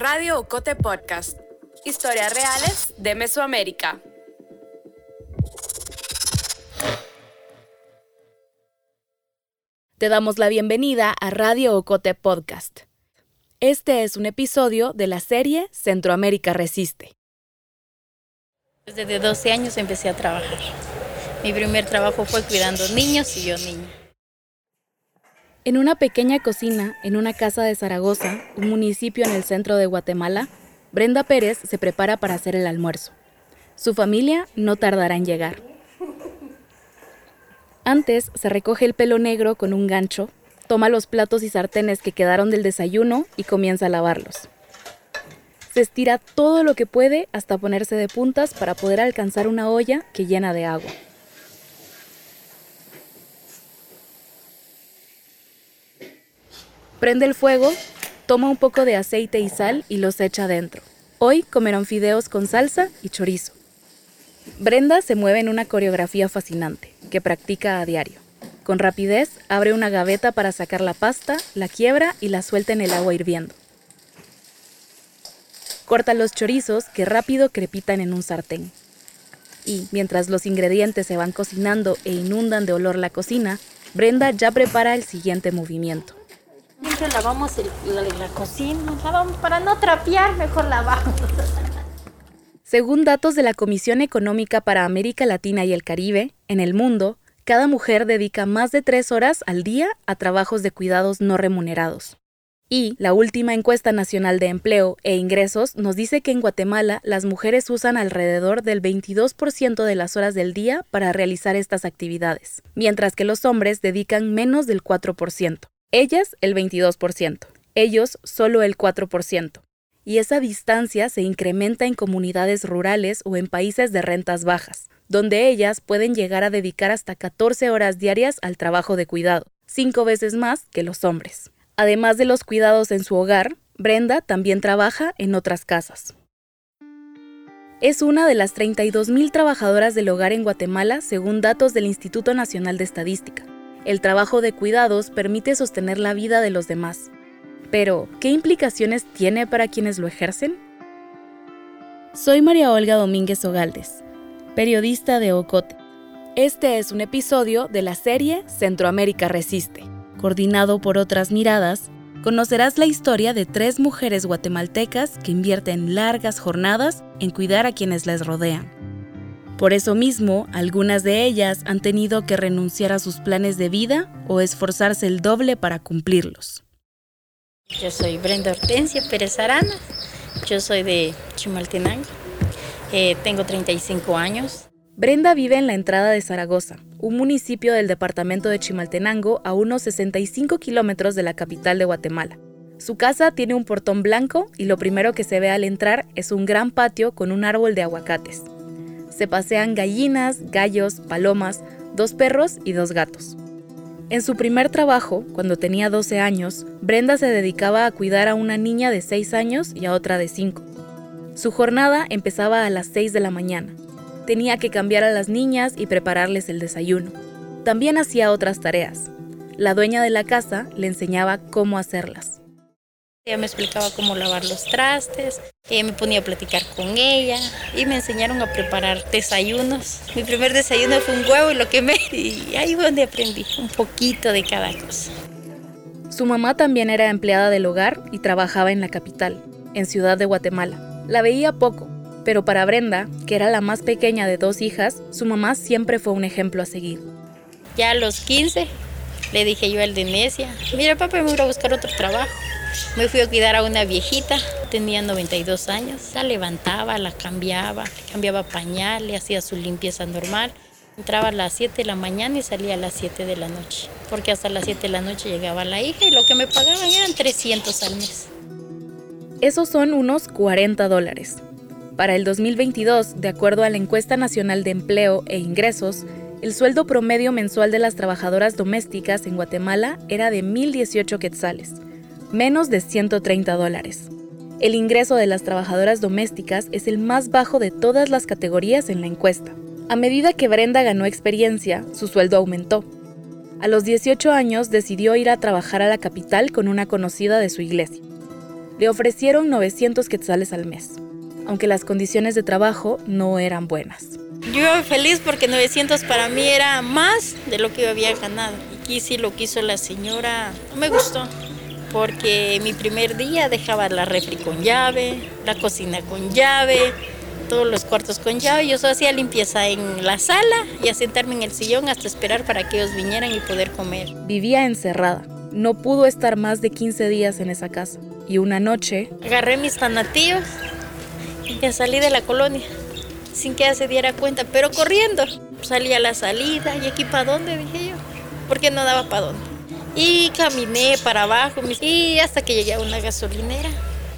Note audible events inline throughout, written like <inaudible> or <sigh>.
Radio Ocote Podcast. Historias reales de Mesoamérica. Te damos la bienvenida a Radio Ocote Podcast. Este es un episodio de la serie Centroamérica Resiste. Desde 12 años empecé a trabajar. Mi primer trabajo fue cuidando niños y yo niña. En una pequeña cocina en una casa de Zaragoza, un municipio en el centro de Guatemala, Brenda Pérez se prepara para hacer el almuerzo. Su familia no tardará en llegar. Antes se recoge el pelo negro con un gancho, toma los platos y sartenes que quedaron del desayuno y comienza a lavarlos. Se estira todo lo que puede hasta ponerse de puntas para poder alcanzar una olla que llena de agua. Prende el fuego, toma un poco de aceite y sal y los echa adentro. Hoy comerán fideos con salsa y chorizo. Brenda se mueve en una coreografía fascinante, que practica a diario. Con rapidez, abre una gaveta para sacar la pasta, la quiebra y la suelta en el agua hirviendo. Corta los chorizos que rápido crepitan en un sartén. Y mientras los ingredientes se van cocinando e inundan de olor la cocina, Brenda ya prepara el siguiente movimiento. Siempre lavamos la, la cocina, lavamos para no trapear, mejor lavamos. Según datos de la Comisión Económica para América Latina y el Caribe, en el mundo, cada mujer dedica más de tres horas al día a trabajos de cuidados no remunerados. Y la última encuesta nacional de empleo e ingresos nos dice que en Guatemala las mujeres usan alrededor del 22% de las horas del día para realizar estas actividades, mientras que los hombres dedican menos del 4%. Ellas el 22%, ellos solo el 4%. Y esa distancia se incrementa en comunidades rurales o en países de rentas bajas, donde ellas pueden llegar a dedicar hasta 14 horas diarias al trabajo de cuidado, cinco veces más que los hombres. Además de los cuidados en su hogar, Brenda también trabaja en otras casas. Es una de las 32.000 trabajadoras del hogar en Guatemala según datos del Instituto Nacional de Estadística. El trabajo de cuidados permite sostener la vida de los demás. Pero, ¿qué implicaciones tiene para quienes lo ejercen? Soy María Olga Domínguez Ogaldes, periodista de Ocote. Este es un episodio de la serie Centroamérica Resiste. Coordinado por otras miradas, conocerás la historia de tres mujeres guatemaltecas que invierten largas jornadas en cuidar a quienes les rodean por eso mismo, algunas de ellas han tenido que renunciar a sus planes de vida o esforzarse el doble para cumplirlos. Yo soy Brenda Hortensia Pérez Arana, yo soy de Chimaltenango, eh, tengo 35 años. Brenda vive en la entrada de Zaragoza, un municipio del departamento de Chimaltenango a unos 65 kilómetros de la capital de Guatemala. Su casa tiene un portón blanco y lo primero que se ve al entrar es un gran patio con un árbol de aguacates se pasean gallinas, gallos, palomas, dos perros y dos gatos. En su primer trabajo, cuando tenía 12 años, Brenda se dedicaba a cuidar a una niña de 6 años y a otra de 5. Su jornada empezaba a las 6 de la mañana. Tenía que cambiar a las niñas y prepararles el desayuno. También hacía otras tareas. La dueña de la casa le enseñaba cómo hacerlas. Ella me explicaba cómo lavar los trastes, ella me ponía a platicar con ella y me enseñaron a preparar desayunos. Mi primer desayuno fue un huevo y lo quemé <laughs> y ahí fue donde aprendí un poquito de cada cosa. Su mamá también era empleada del hogar y trabajaba en la capital, en Ciudad de Guatemala. La veía poco, pero para Brenda, que era la más pequeña de dos hijas, su mamá siempre fue un ejemplo a seguir. Ya a los 15 le dije yo al de Necia, mira papá, me voy a buscar otro trabajo. Me fui a cuidar a una viejita, tenía 92 años, la levantaba, la cambiaba, cambiaba pañal, le hacía su limpieza normal. Entraba a las 7 de la mañana y salía a las 7 de la noche, porque hasta las 7 de la noche llegaba la hija y lo que me pagaban eran 300 al mes. Esos son unos 40 dólares. Para el 2022, de acuerdo a la encuesta nacional de empleo e ingresos, el sueldo promedio mensual de las trabajadoras domésticas en Guatemala era de 1.018 quetzales, menos de 130 dólares. El ingreso de las trabajadoras domésticas es el más bajo de todas las categorías en la encuesta. A medida que Brenda ganó experiencia, su sueldo aumentó. A los 18 años decidió ir a trabajar a la capital con una conocida de su iglesia. Le ofrecieron 900 quetzales al mes, aunque las condiciones de trabajo no eran buenas. Yo feliz porque 900 para mí era más de lo que yo había ganado. Y sí lo quiso la señora, me gustó porque mi primer día dejaba la refri con llave, la cocina con llave, todos los cuartos con llave. Yo solo hacía limpieza en la sala y a sentarme en el sillón hasta esperar para que ellos vinieran y poder comer. Vivía encerrada. No pudo estar más de 15 días en esa casa. Y una noche... Agarré mis fanatillos y salí de la colonia sin que ella se diera cuenta, pero corriendo. Salí a la salida y aquí para dónde, dije yo, porque no daba para dónde. Y caminé para abajo y hasta que llegué a una gasolinera.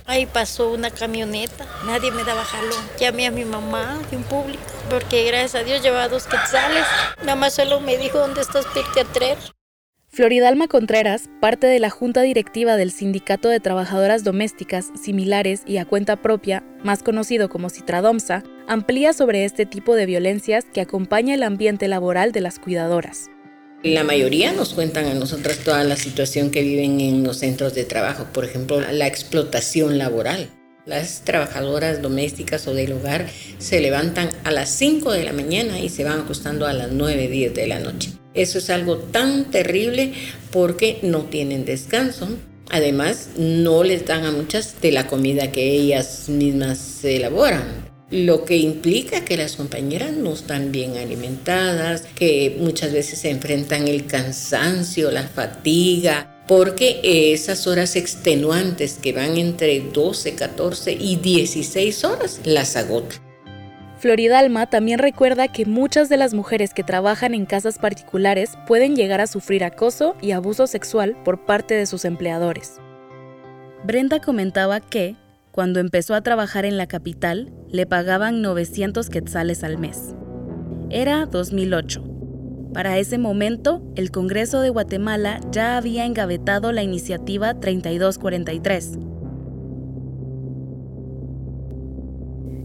Ahí pasó una camioneta, nadie me daba jalón. Llamé a mi mamá de un público, porque gracias a Dios llevaba dos quetzales. Mi mamá solo me dijo, ¿dónde estás, Pirte a traer? Floridalma Contreras, parte de la junta directiva del Sindicato de Trabajadoras Domésticas Similares y a Cuenta Propia, más conocido como Citradomsa, amplía sobre este tipo de violencias que acompaña el ambiente laboral de las cuidadoras. La mayoría nos cuentan a nosotras toda la situación que viven en los centros de trabajo, por ejemplo, la explotación laboral. Las trabajadoras domésticas o del hogar se levantan a las 5 de la mañana y se van acostando a las 9, 10 de la noche. Eso es algo tan terrible porque no tienen descanso. Además, no les dan a muchas de la comida que ellas mismas elaboran lo que implica que las compañeras no están bien alimentadas, que muchas veces se enfrentan el cansancio, la fatiga, porque esas horas extenuantes que van entre 12, 14 y 16 horas las agotan. Floridalma también recuerda que muchas de las mujeres que trabajan en casas particulares pueden llegar a sufrir acoso y abuso sexual por parte de sus empleadores. Brenda comentaba que, cuando empezó a trabajar en la capital, le pagaban 900 quetzales al mes. Era 2008. Para ese momento, el Congreso de Guatemala ya había engavetado la iniciativa 3243,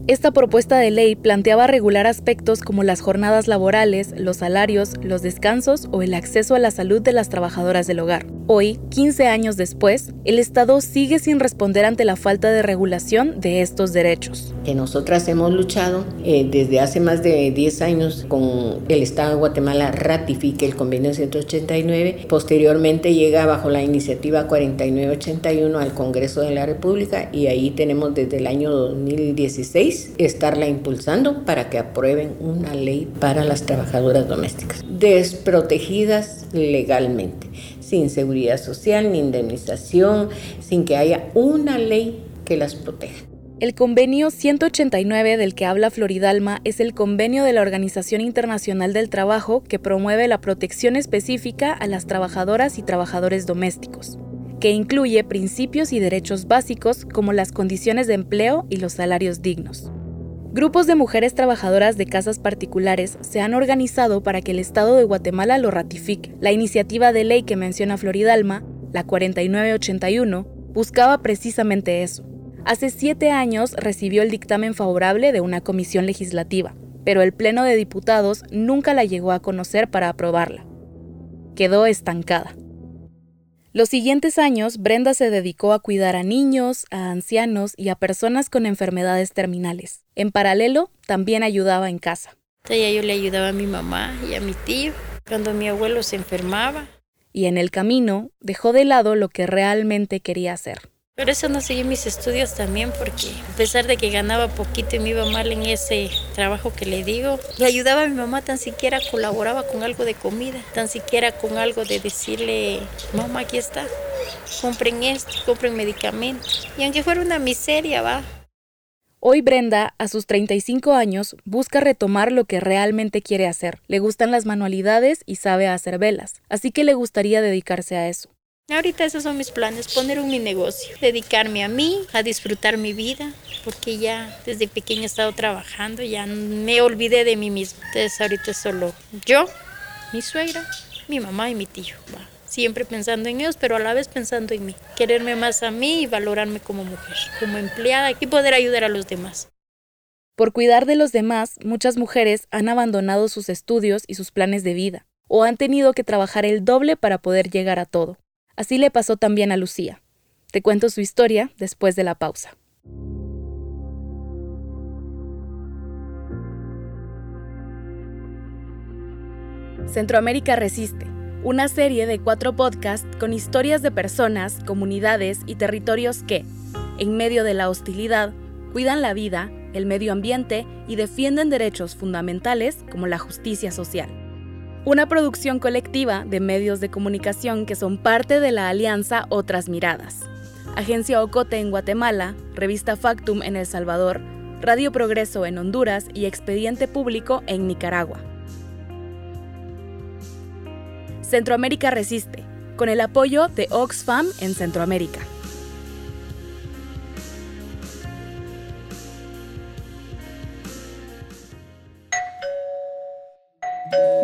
Esta propuesta de ley planteaba regular aspectos como las jornadas laborales, los salarios, los descansos o el acceso a la salud de las trabajadoras del hogar. Hoy, 15 años después, el Estado sigue sin responder ante la falta de regulación de estos derechos. Que nosotras hemos luchado eh, desde hace más de 10 años con el Estado de Guatemala ratifique el convenio 189. Posteriormente llega bajo la iniciativa 4981 al Congreso de la República y ahí tenemos desde el año 2016 estarla impulsando para que aprueben una ley para las trabajadoras domésticas, desprotegidas legalmente, sin seguridad social ni indemnización, sin que haya una ley que las proteja. El convenio 189 del que habla Floridalma es el convenio de la Organización Internacional del Trabajo que promueve la protección específica a las trabajadoras y trabajadores domésticos, que incluye principios y derechos básicos como las condiciones de empleo y los salarios dignos. Grupos de mujeres trabajadoras de casas particulares se han organizado para que el Estado de Guatemala lo ratifique. La iniciativa de ley que menciona Floridalma, la 4981, buscaba precisamente eso. Hace siete años recibió el dictamen favorable de una comisión legislativa, pero el Pleno de Diputados nunca la llegó a conocer para aprobarla. Quedó estancada. Los siguientes años, Brenda se dedicó a cuidar a niños, a ancianos y a personas con enfermedades terminales. En paralelo, también ayudaba en casa. yo le ayudaba a mi mamá y a mi tío cuando mi abuelo se enfermaba. Y en el camino, dejó de lado lo que realmente quería hacer. Por eso no seguí mis estudios también, porque a pesar de que ganaba poquito y me iba mal en ese trabajo que le digo, le ayudaba a mi mamá, tan siquiera colaboraba con algo de comida, tan siquiera con algo de decirle, mamá, aquí está, compren esto, compren medicamentos. Y aunque fuera una miseria, va. Hoy Brenda, a sus 35 años, busca retomar lo que realmente quiere hacer. Le gustan las manualidades y sabe hacer velas, así que le gustaría dedicarse a eso. Ahorita esos son mis planes, poner un mi negocio, dedicarme a mí, a disfrutar mi vida, porque ya desde pequeña he estado trabajando, ya me olvidé de mí misma. Entonces ahorita solo yo, mi suegra, mi mamá y mi tío. Siempre pensando en ellos, pero a la vez pensando en mí. Quererme más a mí y valorarme como mujer, como empleada y poder ayudar a los demás. Por cuidar de los demás, muchas mujeres han abandonado sus estudios y sus planes de vida, o han tenido que trabajar el doble para poder llegar a todo. Así le pasó también a Lucía. Te cuento su historia después de la pausa. Centroamérica Resiste, una serie de cuatro podcasts con historias de personas, comunidades y territorios que, en medio de la hostilidad, cuidan la vida, el medio ambiente y defienden derechos fundamentales como la justicia social. Una producción colectiva de medios de comunicación que son parte de la alianza Otras Miradas. Agencia Ocote en Guatemala, Revista Factum en El Salvador, Radio Progreso en Honduras y Expediente Público en Nicaragua. Centroamérica Resiste, con el apoyo de Oxfam en Centroamérica.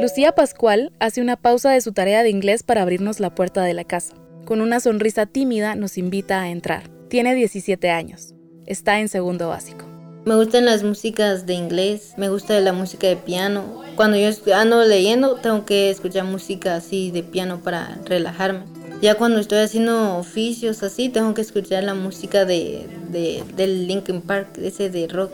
Lucía Pascual hace una pausa de su tarea de inglés para abrirnos la puerta de la casa. Con una sonrisa tímida nos invita a entrar. Tiene 17 años. Está en segundo básico. Me gustan las músicas de inglés, me gusta la música de piano. Cuando yo ando leyendo, tengo que escuchar música así de piano para relajarme. Ya cuando estoy haciendo oficios así, tengo que escuchar la música de, de, del Linkin Park, ese de rock.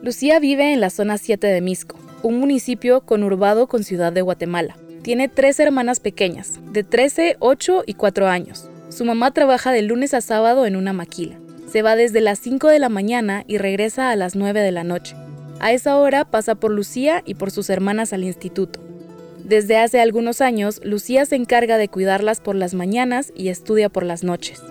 Lucía vive en la zona 7 de Misco, un municipio conurbado con Ciudad de Guatemala. Tiene tres hermanas pequeñas, de 13, 8 y 4 años. Su mamá trabaja de lunes a sábado en una maquila. Se va desde las 5 de la mañana y regresa a las 9 de la noche. A esa hora pasa por Lucía y por sus hermanas al instituto. Desde hace algunos años, Lucía se encarga de cuidarlas por las mañanas y estudia por las noches.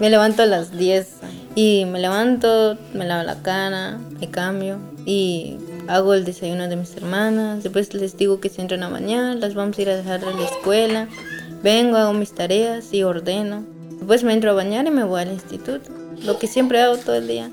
Me levanto a las 10 y me levanto, me lavo la cara, me cambio y hago el desayuno de mis hermanas. Después les digo que se entran a bañar, las vamos a ir a dejar a la escuela. Vengo, hago mis tareas y ordeno. Después me entro a bañar y me voy al instituto. Lo que siempre hago todo el día.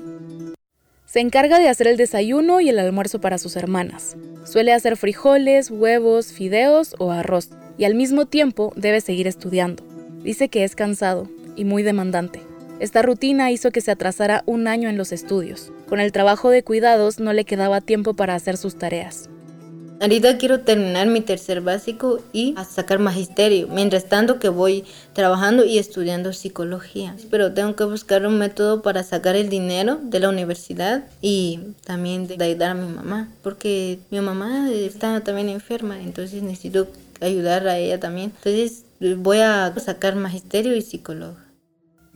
Se encarga de hacer el desayuno y el almuerzo para sus hermanas. Suele hacer frijoles, huevos, fideos o arroz. Y al mismo tiempo debe seguir estudiando. Dice que es cansado y muy demandante. Esta rutina hizo que se atrasara un año en los estudios. Con el trabajo de cuidados no le quedaba tiempo para hacer sus tareas. Ahorita quiero terminar mi tercer básico y sacar magisterio, mientras tanto que voy trabajando y estudiando psicología. Pero tengo que buscar un método para sacar el dinero de la universidad y también de ayudar a mi mamá, porque mi mamá está también enferma, entonces necesito ayudar a ella también. Entonces voy a sacar magisterio y psicólogo.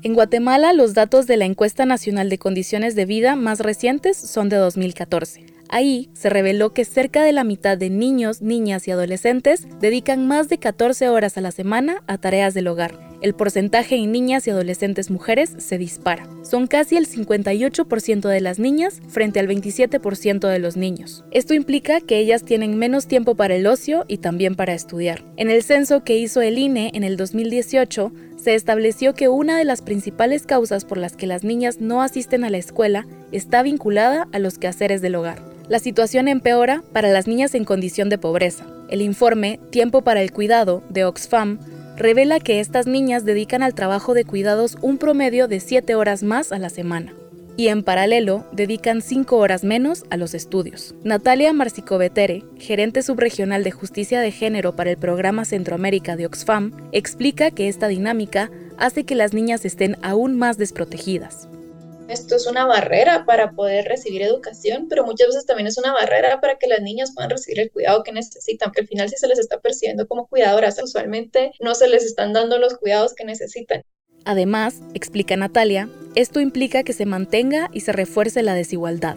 En Guatemala, los datos de la Encuesta Nacional de Condiciones de Vida más recientes son de 2014. Ahí se reveló que cerca de la mitad de niños, niñas y adolescentes dedican más de 14 horas a la semana a tareas del hogar. El porcentaje en niñas y adolescentes mujeres se dispara. Son casi el 58% de las niñas frente al 27% de los niños. Esto implica que ellas tienen menos tiempo para el ocio y también para estudiar. En el censo que hizo el INE en el 2018, se estableció que una de las principales causas por las que las niñas no asisten a la escuela está vinculada a los quehaceres del hogar. La situación empeora para las niñas en condición de pobreza. El informe Tiempo para el Cuidado de Oxfam revela que estas niñas dedican al trabajo de cuidados un promedio de 7 horas más a la semana y en paralelo dedican 5 horas menos a los estudios. Natalia Marcicovetere, gerente subregional de justicia de género para el programa Centroamérica de Oxfam, explica que esta dinámica hace que las niñas estén aún más desprotegidas. Esto es una barrera para poder recibir educación, pero muchas veces también es una barrera para que las niñas puedan recibir el cuidado que necesitan, porque al final si se les está percibiendo como cuidadoras, usualmente no se les están dando los cuidados que necesitan. Además, explica Natalia, esto implica que se mantenga y se refuerce la desigualdad.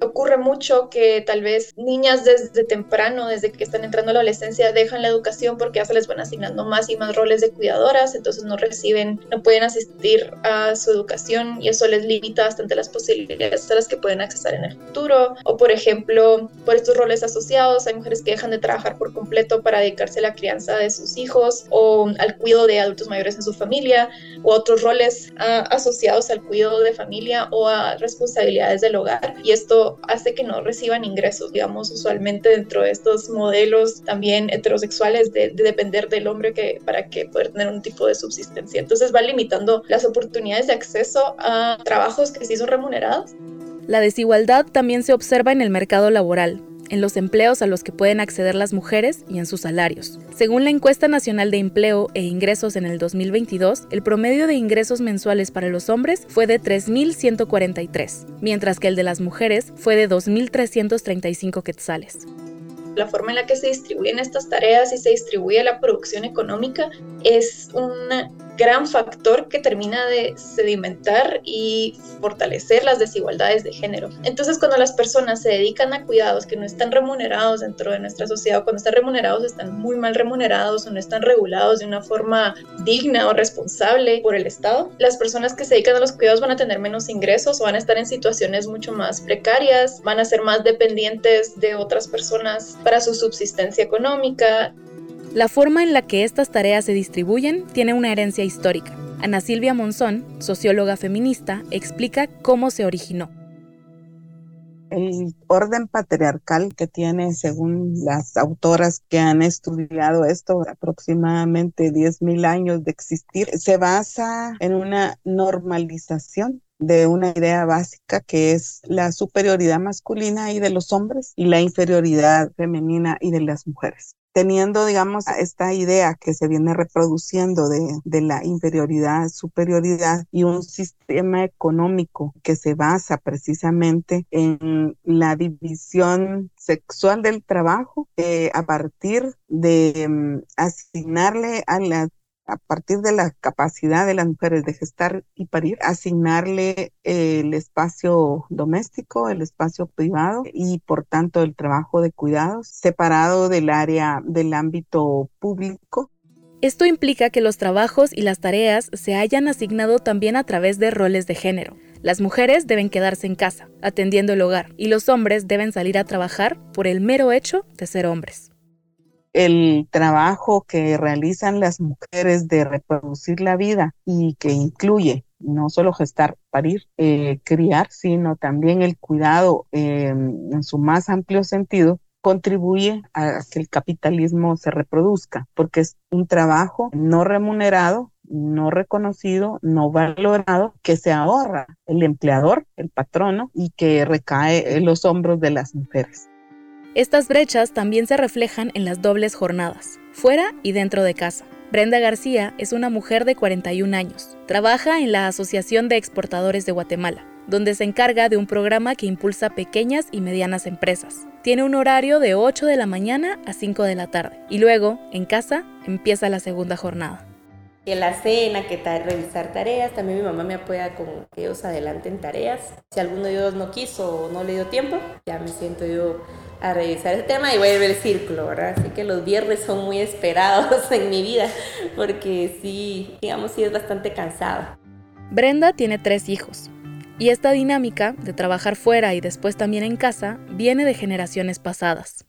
Ocurre mucho que tal vez niñas desde temprano, desde que están entrando a la adolescencia, dejan la educación porque ya se les van asignando más y más roles de cuidadoras, entonces no reciben, no pueden asistir a su educación y eso les limita bastante las posibilidades a las que pueden accesar en el futuro. O por ejemplo, por estos roles asociados, hay mujeres que dejan de trabajar por completo para dedicarse a la crianza de sus hijos o al cuidado de adultos mayores en su familia o otros roles uh, asociados al cuidado de familia o a responsabilidades del hogar. Y esto hace que no reciban ingresos, digamos, usualmente dentro de estos modelos también heterosexuales de, de depender del hombre que, para que poder tener un tipo de subsistencia. Entonces va limitando las oportunidades de acceso a trabajos que sí son remunerados. La desigualdad también se observa en el mercado laboral. En los empleos a los que pueden acceder las mujeres y en sus salarios. Según la encuesta nacional de empleo e ingresos en el 2022, el promedio de ingresos mensuales para los hombres fue de 3.143, mientras que el de las mujeres fue de 2.335 quetzales la forma en la que se distribuyen estas tareas y se distribuye la producción económica es una gran factor que termina de sedimentar y fortalecer las desigualdades de género. Entonces, cuando las personas se dedican a cuidados que no están remunerados dentro de nuestra sociedad, cuando están remunerados están muy mal remunerados o no están regulados de una forma digna o responsable por el Estado, las personas que se dedican a los cuidados van a tener menos ingresos o van a estar en situaciones mucho más precarias, van a ser más dependientes de otras personas para su subsistencia económica la forma en la que estas tareas se distribuyen tiene una herencia histórica. Ana Silvia Monzón, socióloga feminista, explica cómo se originó. El orden patriarcal que tiene, según las autoras que han estudiado esto, aproximadamente 10.000 años de existir, se basa en una normalización de una idea básica que es la superioridad masculina y de los hombres y la inferioridad femenina y de las mujeres teniendo, digamos, esta idea que se viene reproduciendo de, la inferioridad, superioridad y un sistema económico que se basa precisamente en la división sexual del trabajo eh, a partir de mm, asignarle a las a partir de la capacidad de las mujeres de gestar y parir, asignarle el espacio doméstico, el espacio privado y por tanto el trabajo de cuidados separado del área del ámbito público. Esto implica que los trabajos y las tareas se hayan asignado también a través de roles de género. Las mujeres deben quedarse en casa, atendiendo el hogar, y los hombres deben salir a trabajar por el mero hecho de ser hombres el trabajo que realizan las mujeres de reproducir la vida y que incluye no solo gestar, parir, eh, criar, sino también el cuidado em, en su más amplio sentido, contribuye a que el capitalismo se reproduzca, porque es un trabajo no remunerado, no reconocido, no valorado, que se ahorra el empleador, el patrono, y que recae en los hombros de las mujeres. Estas brechas también se reflejan en las dobles jornadas, fuera y dentro de casa. Brenda García es una mujer de 41 años. Trabaja en la Asociación de Exportadores de Guatemala, donde se encarga de un programa que impulsa pequeñas y medianas empresas. Tiene un horario de 8 de la mañana a 5 de la tarde y luego, en casa, empieza la segunda jornada. Que la cena, que revisar tareas, también mi mamá me apoya con que ellos adelanten tareas. Si alguno de ellos no quiso o no le dio tiempo, ya me siento yo a revisar el tema y ver el círculo, ¿verdad? Así que los viernes son muy esperados <laughs> en mi vida porque sí, digamos, sí es bastante cansado. Brenda tiene tres hijos y esta dinámica de trabajar fuera y después también en casa viene de generaciones pasadas.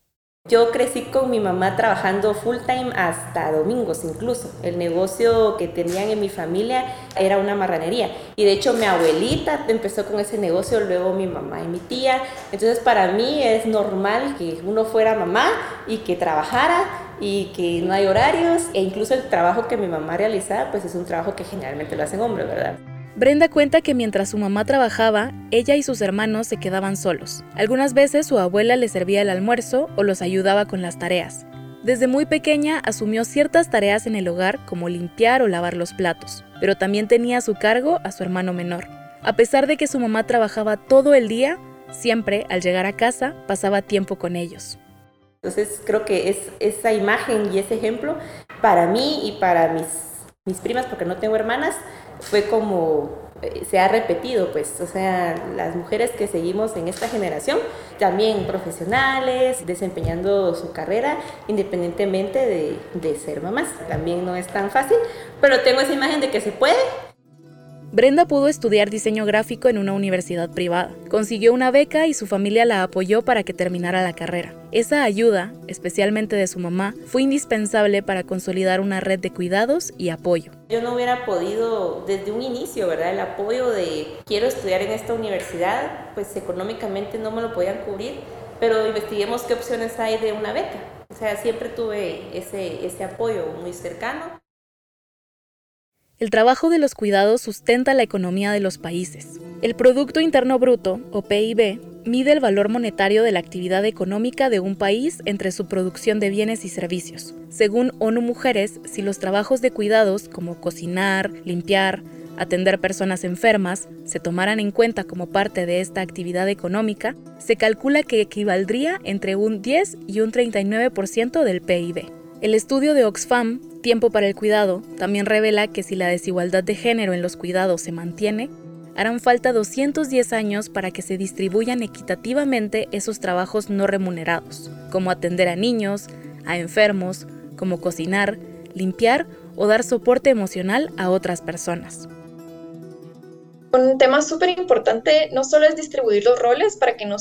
Yo crecí con mi mamá trabajando full time hasta domingos incluso. El negocio que tenían en mi familia era una marranería. Y de hecho mi abuelita empezó con ese negocio, luego mi mamá y mi tía. Entonces para mí es normal que uno fuera mamá y que trabajara y que no hay horarios. E incluso el trabajo que mi mamá realizaba pues es un trabajo que generalmente lo hacen hombres, ¿verdad? Brenda cuenta que mientras su mamá trabajaba, ella y sus hermanos se quedaban solos. Algunas veces su abuela les servía el almuerzo o los ayudaba con las tareas. Desde muy pequeña asumió ciertas tareas en el hogar como limpiar o lavar los platos, pero también tenía a su cargo a su hermano menor. A pesar de que su mamá trabajaba todo el día, siempre al llegar a casa pasaba tiempo con ellos. Entonces creo que es esa imagen y ese ejemplo para mí y para mis, mis primas, porque no tengo hermanas, fue como eh, se ha repetido, pues, o sea, las mujeres que seguimos en esta generación, también profesionales, desempeñando su carrera independientemente de, de ser mamás. También no es tan fácil, pero tengo esa imagen de que se puede Brenda pudo estudiar diseño gráfico en una universidad privada. Consiguió una beca y su familia la apoyó para que terminara la carrera. Esa ayuda, especialmente de su mamá, fue indispensable para consolidar una red de cuidados y apoyo. Yo no hubiera podido desde un inicio, ¿verdad? El apoyo de quiero estudiar en esta universidad, pues económicamente no me lo podían cubrir, pero investiguemos qué opciones hay de una beca. O sea, siempre tuve ese, ese apoyo muy cercano. El trabajo de los cuidados sustenta la economía de los países. El Producto Interno Bruto, o PIB, mide el valor monetario de la actividad económica de un país entre su producción de bienes y servicios. Según ONU Mujeres, si los trabajos de cuidados como cocinar, limpiar, atender personas enfermas se tomaran en cuenta como parte de esta actividad económica, se calcula que equivaldría entre un 10 y un 39% del PIB. El estudio de Oxfam, Tiempo para el Cuidado, también revela que si la desigualdad de género en los cuidados se mantiene, harán falta 210 años para que se distribuyan equitativamente esos trabajos no remunerados, como atender a niños, a enfermos, como cocinar, limpiar o dar soporte emocional a otras personas. Un tema súper importante no solo es distribuir los roles para que no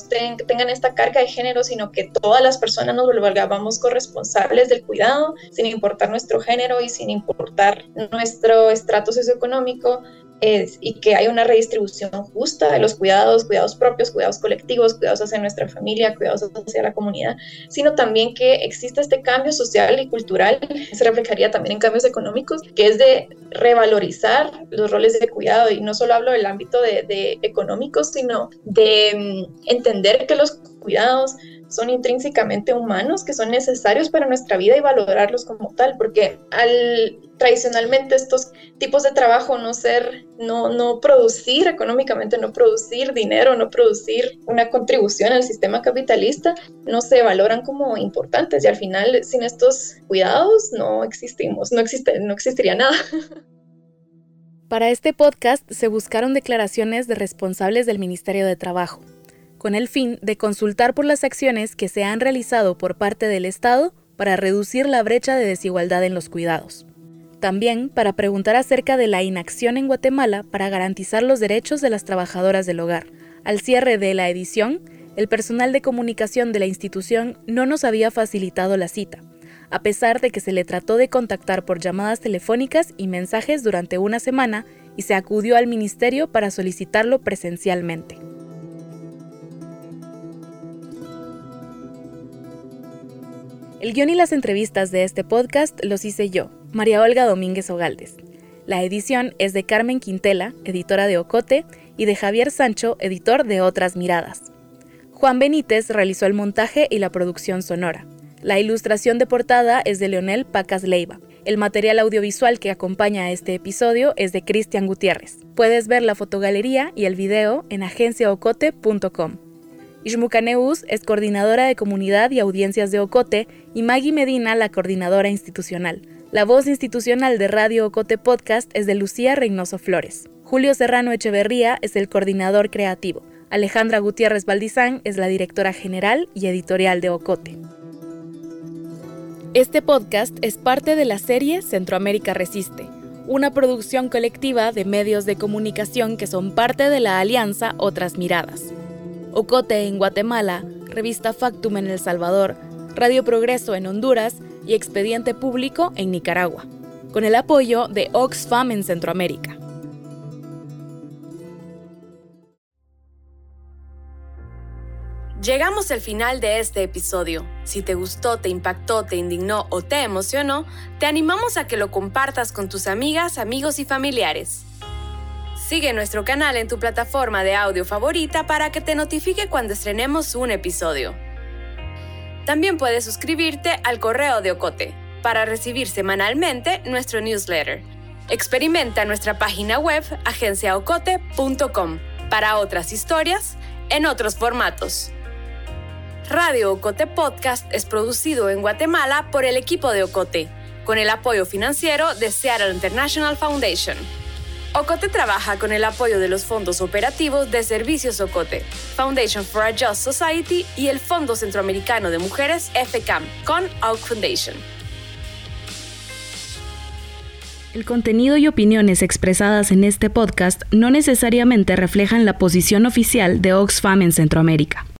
tengan esta carga de género, sino que todas las personas nos volvamos corresponsables del cuidado, sin importar nuestro género y sin importar nuestro estrato socioeconómico, es, y que haya una redistribución justa de los cuidados, cuidados propios, cuidados colectivos, cuidados hacia nuestra familia, cuidados hacia la comunidad, sino también que exista este cambio social y cultural, se reflejaría también en cambios económicos, que es de revalorizar los roles de cuidado, y no solo hablo del ámbito de, de económico, sino de mm, entender que los cuidados son intrínsecamente humanos, que son necesarios para nuestra vida y valorarlos como tal, porque al tradicionalmente estos tipos de trabajo no ser, no, no producir económicamente, no producir dinero, no producir una contribución al sistema capitalista, no se valoran como importantes y al final sin estos cuidados no existimos, no, existe, no existiría nada. Para este podcast se buscaron declaraciones de responsables del Ministerio de Trabajo, con el fin de consultar por las acciones que se han realizado por parte del Estado para reducir la brecha de desigualdad en los cuidados. También para preguntar acerca de la inacción en Guatemala para garantizar los derechos de las trabajadoras del hogar. Al cierre de la edición, el personal de comunicación de la institución no nos había facilitado la cita, a pesar de que se le trató de contactar por llamadas telefónicas y mensajes durante una semana y se acudió al ministerio para solicitarlo presencialmente. El guion y las entrevistas de este podcast los hice yo, María Olga Domínguez Ogaldes. La edición es de Carmen Quintela, editora de Ocote, y de Javier Sancho, editor de Otras Miradas. Juan Benítez realizó el montaje y la producción sonora. La ilustración de portada es de Leonel Pacas Leiva. El material audiovisual que acompaña a este episodio es de Cristian Gutiérrez. Puedes ver la fotogalería y el video en agenciaocote.com. Ishmucaneus es coordinadora de comunidad y audiencias de Ocote y Maggie Medina la coordinadora institucional. La voz institucional de Radio Ocote Podcast es de Lucía Reynoso Flores. Julio Serrano Echeverría es el coordinador creativo. Alejandra Gutiérrez Valdizán es la directora general y editorial de Ocote. Este podcast es parte de la serie Centroamérica Resiste, una producción colectiva de medios de comunicación que son parte de la alianza Otras Miradas. Ocote en Guatemala, Revista Factum en El Salvador, Radio Progreso en Honduras y Expediente Público en Nicaragua, con el apoyo de Oxfam en Centroamérica. Llegamos al final de este episodio. Si te gustó, te impactó, te indignó o te emocionó, te animamos a que lo compartas con tus amigas, amigos y familiares. Sigue nuestro canal en tu plataforma de audio favorita para que te notifique cuando estrenemos un episodio. También puedes suscribirte al correo de Ocote para recibir semanalmente nuestro newsletter. Experimenta nuestra página web agenciaocote.com para otras historias en otros formatos. Radio Ocote Podcast es producido en Guatemala por el equipo de Ocote, con el apoyo financiero de Seattle International Foundation. Ocote trabaja con el apoyo de los fondos operativos de Servicios Ocote, Foundation for a Just Society y el Fondo Centroamericano de Mujeres FCAM con Oak Foundation. El contenido y opiniones expresadas en este podcast no necesariamente reflejan la posición oficial de Oxfam en Centroamérica.